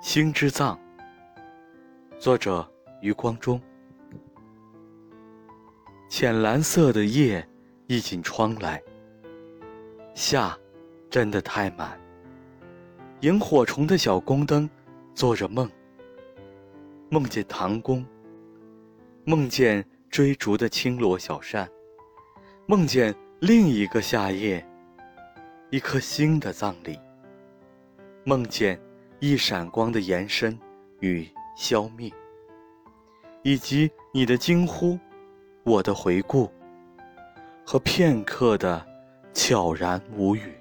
星之葬，作者余光中。浅蓝色的夜溢进窗来，夏真的太满。萤火虫的小宫灯做着梦，梦见唐宫，梦见追逐的青罗小扇，梦见另一个夏夜，一颗星的葬礼，梦见。一闪光的延伸与消灭，以及你的惊呼，我的回顾，和片刻的悄然无语。